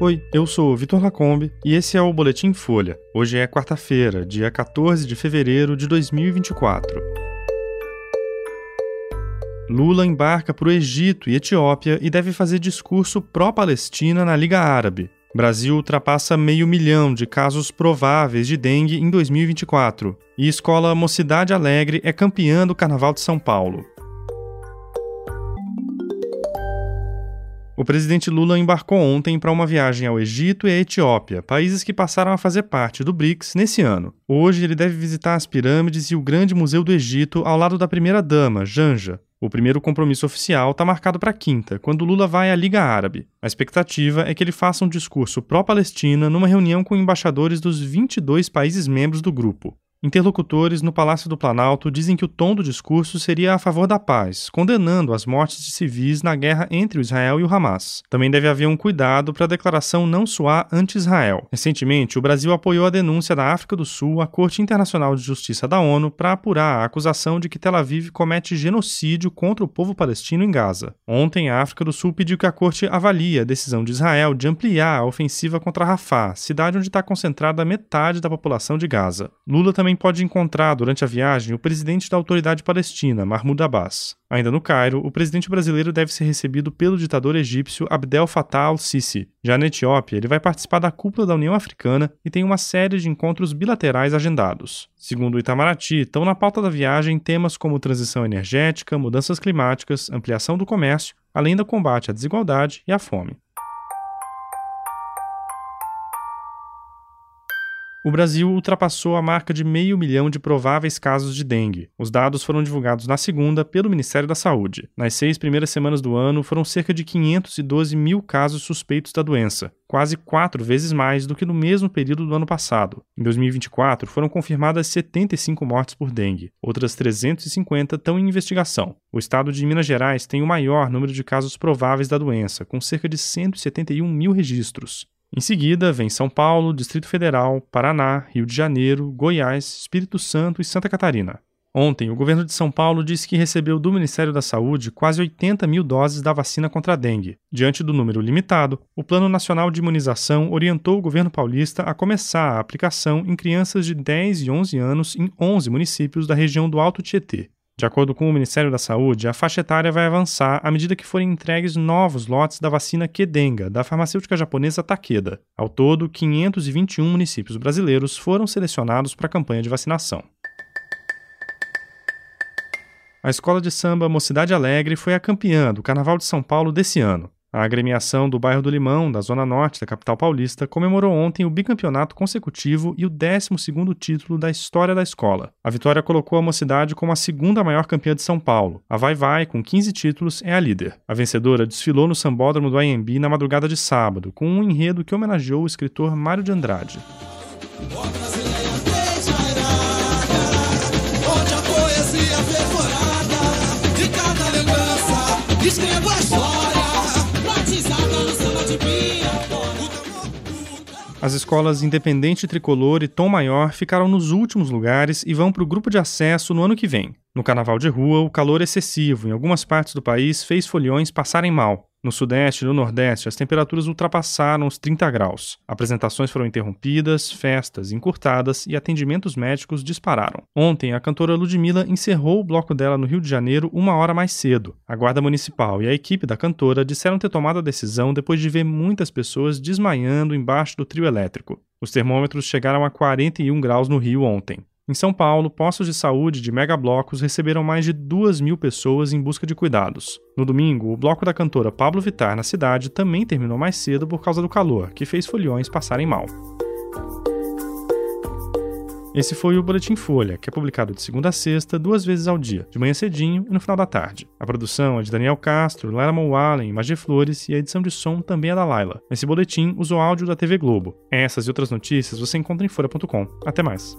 Oi, eu sou o Vitor Lacombe e esse é o Boletim Folha. Hoje é quarta-feira, dia 14 de fevereiro de 2024. Lula embarca para o Egito e Etiópia e deve fazer discurso pró-Palestina na Liga Árabe. Brasil ultrapassa meio milhão de casos prováveis de dengue em 2024. E escola Mocidade Alegre é campeã do Carnaval de São Paulo. O presidente Lula embarcou ontem para uma viagem ao Egito e à Etiópia, países que passaram a fazer parte do BRICS nesse ano. Hoje ele deve visitar as pirâmides e o Grande Museu do Egito ao lado da primeira-dama, Janja. O primeiro compromisso oficial está marcado para quinta, quando Lula vai à Liga Árabe. A expectativa é que ele faça um discurso pró-Palestina numa reunião com embaixadores dos 22 países membros do grupo. Interlocutores no Palácio do Planalto dizem que o tom do discurso seria a favor da paz, condenando as mortes de civis na guerra entre o Israel e o Hamas. Também deve haver um cuidado para a declaração não soar anti-Israel. Recentemente, o Brasil apoiou a denúncia da África do Sul à Corte Internacional de Justiça da ONU para apurar a acusação de que Tel Aviv comete genocídio contra o povo palestino em Gaza. Ontem, a África do Sul pediu que a corte avalie a decisão de Israel de ampliar a ofensiva contra Rafah, cidade onde está concentrada metade da população de Gaza. Lula também também pode encontrar durante a viagem o presidente da autoridade palestina, Mahmoud Abbas. Ainda no Cairo, o presidente brasileiro deve ser recebido pelo ditador egípcio Abdel Fattah al-Sisi. Já na Etiópia, ele vai participar da cúpula da União Africana e tem uma série de encontros bilaterais agendados. Segundo o Itamaraty, estão na pauta da viagem temas como transição energética, mudanças climáticas, ampliação do comércio, além do combate à desigualdade e à fome. O Brasil ultrapassou a marca de meio milhão de prováveis casos de dengue. Os dados foram divulgados na segunda pelo Ministério da Saúde. Nas seis primeiras semanas do ano, foram cerca de 512 mil casos suspeitos da doença, quase quatro vezes mais do que no mesmo período do ano passado. Em 2024, foram confirmadas 75 mortes por dengue. Outras 350 estão em investigação. O estado de Minas Gerais tem o maior número de casos prováveis da doença, com cerca de 171 mil registros. Em seguida, vem São Paulo, Distrito Federal, Paraná, Rio de Janeiro, Goiás, Espírito Santo e Santa Catarina. Ontem, o governo de São Paulo disse que recebeu do Ministério da Saúde quase 80 mil doses da vacina contra a dengue. Diante do número limitado, o Plano Nacional de Imunização orientou o governo paulista a começar a aplicação em crianças de 10 e 11 anos em 11 municípios da região do Alto Tietê. De acordo com o Ministério da Saúde, a faixa etária vai avançar à medida que forem entregues novos lotes da vacina Kedenga, da farmacêutica japonesa Takeda. Ao todo, 521 municípios brasileiros foram selecionados para a campanha de vacinação. A escola de samba Mocidade Alegre foi a campeã do Carnaval de São Paulo desse ano. A agremiação do bairro do Limão, da zona norte da capital paulista, comemorou ontem o bicampeonato consecutivo e o 12º título da história da escola. A vitória colocou a mocidade como a segunda maior campeã de São Paulo. A Vai Vai, com 15 títulos, é a líder. A vencedora desfilou no sambódromo do IMB na madrugada de sábado, com um enredo que homenageou o escritor Mário de Andrade. As escolas Independente Tricolor e Tom Maior ficaram nos últimos lugares e vão para o grupo de acesso no ano que vem. No carnaval de rua, o calor excessivo em algumas partes do país fez foliões passarem mal. No Sudeste e no Nordeste, as temperaturas ultrapassaram os 30 graus. Apresentações foram interrompidas, festas encurtadas e atendimentos médicos dispararam. Ontem, a cantora Ludmilla encerrou o bloco dela no Rio de Janeiro uma hora mais cedo. A Guarda Municipal e a equipe da cantora disseram ter tomado a decisão depois de ver muitas pessoas desmaiando embaixo do trio elétrico. Os termômetros chegaram a 41 graus no Rio ontem. Em São Paulo, postos de saúde de megablocos receberam mais de 2 mil pessoas em busca de cuidados. No domingo, o bloco da cantora Pablo Vittar na cidade também terminou mais cedo por causa do calor, que fez foliões passarem mal. Esse foi o Boletim Folha, que é publicado de segunda a sexta, duas vezes ao dia, de manhã cedinho e no final da tarde. A produção é de Daniel Castro, Lara Mowallen e Magé Flores e a edição de som também é da Laila. Esse boletim usou áudio da TV Globo. Essas e outras notícias você encontra em folha.com. Até mais.